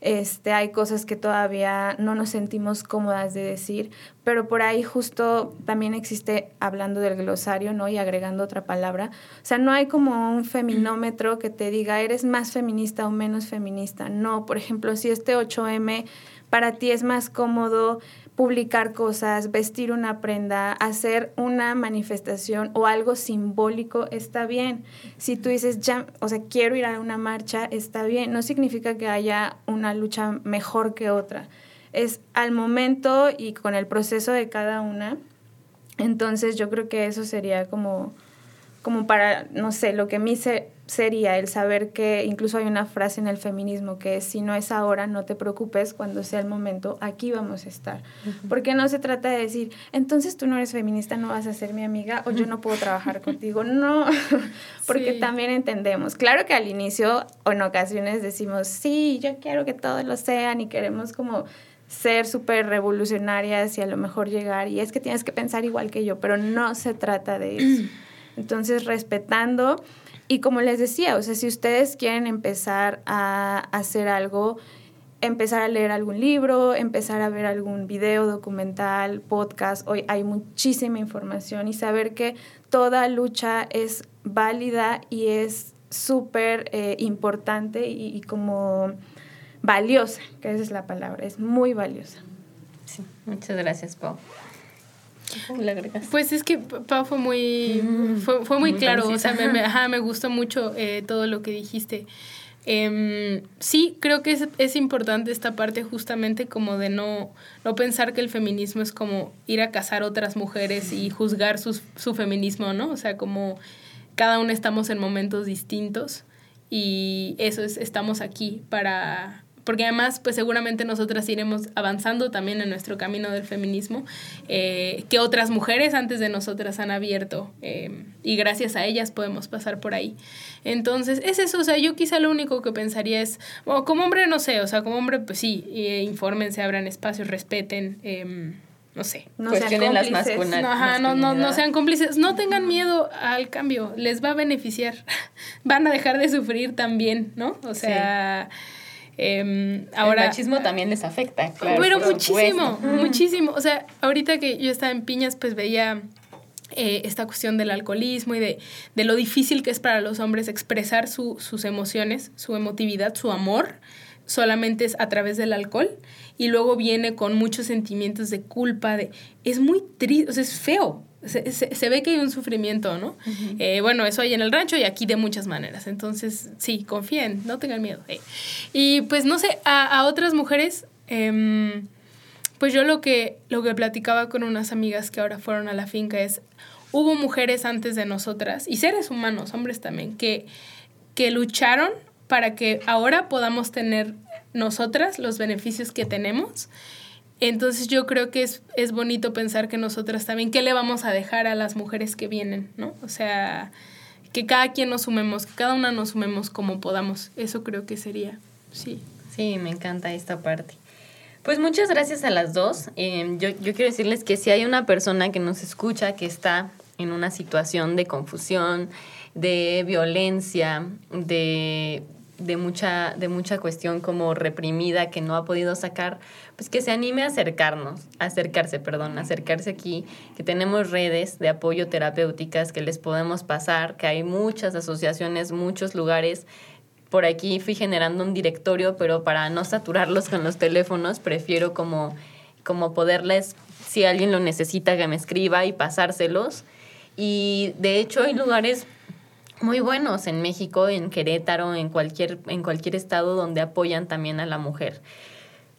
Speaker 3: Este, hay cosas que todavía no nos sentimos cómodas de decir, pero por ahí justo también existe, hablando del glosario, ¿no? Y agregando otra palabra, o sea, no hay como un feminómetro que te diga, eres más feminista o menos feminista. No, por ejemplo, si este 8M para ti es más cómodo publicar cosas, vestir una prenda, hacer una manifestación o algo simbólico, está bien. Si tú dices, ya, o sea, quiero ir a una marcha, está bien. No significa que haya una lucha mejor que otra. Es al momento y con el proceso de cada una. Entonces yo creo que eso sería como, como para, no sé, lo que a mí se, sería el saber que incluso hay una frase en el feminismo que es si no es ahora, no te preocupes, cuando sea el momento, aquí vamos a estar. Porque no se trata de decir, entonces tú no eres feminista, no vas a ser mi amiga o yo no puedo trabajar contigo. No, porque también entendemos. Claro que al inicio o en ocasiones decimos, sí, yo quiero que todos lo sean y queremos como ser súper revolucionarias y a lo mejor llegar y es que tienes que pensar igual que yo, pero no se trata de eso. Entonces, respetando y como les decía, o sea, si ustedes quieren empezar a hacer algo, empezar a leer algún libro, empezar a ver algún video, documental, podcast, hoy hay muchísima información y saber que toda lucha es válida y es súper eh, importante y, como valiosa, que esa es la palabra, es muy valiosa.
Speaker 1: Sí, muchas gracias, Pau.
Speaker 2: Pues es que Pau fue muy, mm, fue, muy, claro, o sea, me, me, gustó mucho eh, todo lo que dijiste. Em, sí, creo que es, es, importante esta parte justamente como de no, no pensar que el feminismo es como ir a casar otras mujeres y juzgar su, su feminismo, ¿no? O sea, como cada uno estamos en momentos distintos y eso es, estamos aquí para porque además pues seguramente nosotras iremos avanzando también en nuestro camino del feminismo eh, que otras mujeres antes de nosotras han abierto eh, y gracias a ellas podemos pasar por ahí. Entonces es eso, o sea, yo quizá lo único que pensaría es, bueno, como hombre no sé, o sea, como hombre pues sí, eh, infórmense, abran espacios, respeten. Em, no sé.
Speaker 1: No sean las
Speaker 2: no, no, no, sean cómplices. No tengan miedo al cambio. Les va a beneficiar. Van a dejar de sufrir también, ¿no? O sea,
Speaker 1: Em, ahora, el machismo también les afecta,
Speaker 2: claro. Pero muchísimo, muchísimo. O sea, ahorita que yo estaba en Piñas, pues veía eh, esta cuestión del alcoholismo y de, de, lo difícil que es para los hombres expresar su, sus emociones, su emotividad, su amor, solamente es a través del alcohol. Y luego viene con muchos sentimientos de culpa, de... Es muy triste, o sea, es feo se, ve que hay un sufrimiento, ¿no? Eh, bueno, eso hay en el rancho y aquí de muchas maneras. Entonces, sí, confíen, no tengan miedo. Eh. Y pues, no sé, a, otras mujeres, em, Pues yo lo que, lo que platicaba con unas amigas que ahora fueron a la finca es, hubo mujeres antes de nosotras, y seres humanos, hombres también, que, que lucharon para que ahora podamos tener nosotras los beneficios que tenemos. Entonces yo creo que es, es bonito pensar que nosotras también, ¿qué le vamos a dejar a las mujeres que vienen? ¿no? O sea, que cada quien nos sumemos, que cada una nos sumemos como podamos. Eso creo que sería, sí.
Speaker 1: Sí, me encanta esta parte. Pues muchas gracias a las dos. Eh, yo, yo quiero decirles que si hay una persona que nos escucha que está en una situación de confusión, de violencia, de, de, mucha, de mucha cuestión como reprimida que no ha podido sacar, pues que se anime a acercarnos, acercarse, perdón, acercarse aquí, que tenemos redes de apoyo terapéuticas que les podemos pasar, que hay muchas asociaciones, muchos lugares por aquí fui generando un directorio, pero para no saturarlos con los teléfonos, prefiero como, como poderles, si alguien lo necesita, que me escriba y pasárselos. Y de hecho hay lugares muy buenos en México, en Querétaro, en cualquier, en cualquier estado donde apoyan también a la mujer.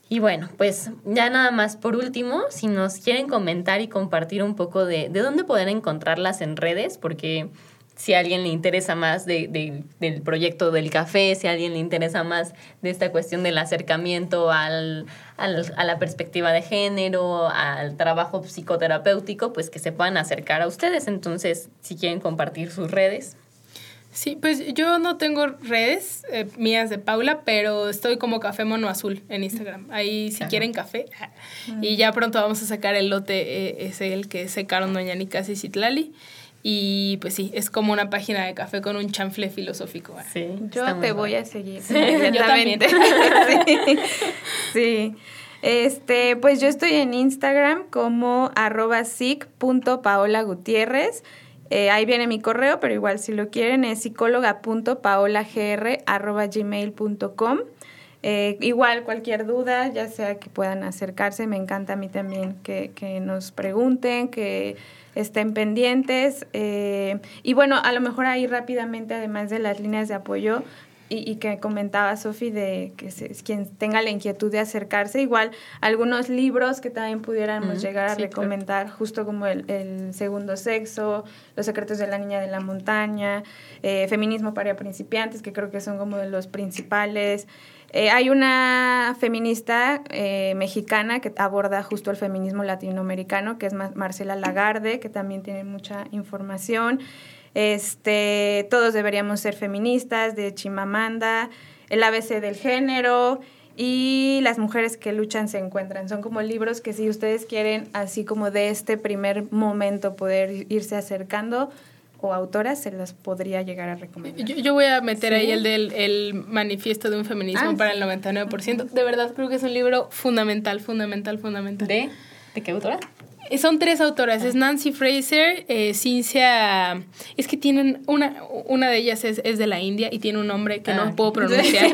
Speaker 1: Y bueno, pues ya nada más por último, si nos quieren comentar y compartir un poco de, de dónde poder encontrarlas en redes, porque si a alguien le interesa más de, de, del proyecto del café, si a alguien le interesa más de esta cuestión del acercamiento al, al, a la perspectiva de género, al trabajo psicoterapéutico, pues que se puedan acercar a ustedes. Entonces, si quieren compartir sus redes.
Speaker 2: Sí, pues yo no tengo redes eh, mías de Paula, pero estoy como Café Mono Azul en Instagram. Ahí si quieren café. Y ya pronto vamos a sacar el lote, eh, ese el que secaron Doña Nicasi y Citlali. Y pues sí, es como una página de café con un chanfle filosófico.
Speaker 3: Sí, yo te voy a seguir.
Speaker 2: Sí, yo también.
Speaker 3: sí. sí. Este, pues yo estoy en Instagram como arroba Gutiérrez. Eh, ahí viene mi correo, pero igual si lo quieren es psicóloga.paolagr.gmail.com. Eh, igual cualquier duda, ya sea que puedan acercarse, me encanta a mí también que, que nos pregunten, que estén pendientes. Eh, y bueno, a lo mejor ahí rápidamente, además de las líneas de apoyo, y, y, que comentaba Sofi de que se, quien tenga la inquietud de acercarse, igual algunos libros que también pudiéramos llegar a sí, recomendar, claro. justo como el, el, segundo sexo, Los secretos de la niña de la montaña, eh, Feminismo para principiantes, que creo que son como de los principales. Eh, hay una feminista eh, mexicana que aborda justo el feminismo latinoamericano, que es Marcela Lagarde, que también tiene mucha información. Este, todos deberíamos ser feministas, de Chimamanda, el ABC del género y las mujeres que luchan se encuentran. Son como libros que si ustedes quieren, así como de este primer momento, poder irse acercando, o autoras se las podría llegar a recomendar.
Speaker 2: Yo, yo voy a meter ¿Sí? ahí el del el manifiesto de un feminismo ah, para el 99%. De verdad creo que es un libro fundamental, fundamental, fundamental.
Speaker 1: ¿De, ¿de qué autora?
Speaker 2: Son tres autoras, es Nancy Fraser, eh, Cincia, es que tienen, una, una de ellas es, es de la India y tiene un nombre que ah. no puedo pronunciar,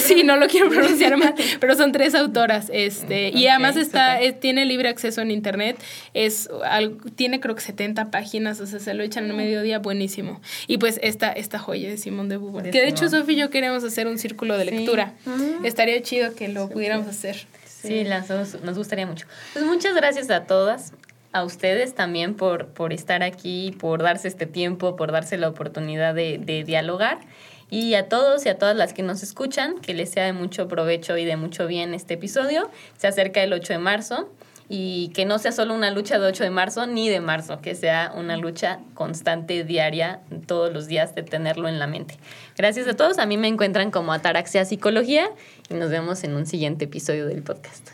Speaker 2: sí, no lo quiero pronunciar mal, pero son tres autoras, este, okay, y además está, es, tiene libre acceso en internet, es, al, tiene creo que 70 páginas, o sea, se lo echan en mediodía, buenísimo, y pues esta, esta joya de Simón de Beauvoir, que de hecho Sofi y yo queremos hacer un círculo de lectura, sí. estaría chido que lo pudiéramos hacer.
Speaker 1: Sí, las nos gustaría mucho. Pues muchas gracias a todas, a ustedes también por, por estar aquí, por darse este tiempo, por darse la oportunidad de, de dialogar. Y a todos y a todas las que nos escuchan, que les sea de mucho provecho y de mucho bien este episodio. Se acerca el 8 de marzo y que no sea solo una lucha de 8 de marzo ni de marzo, que sea una lucha constante, diaria, todos los días de tenerlo en la mente. Gracias a todos, a mí me encuentran como Ataraxia Psicología y nos vemos en un siguiente episodio del podcast.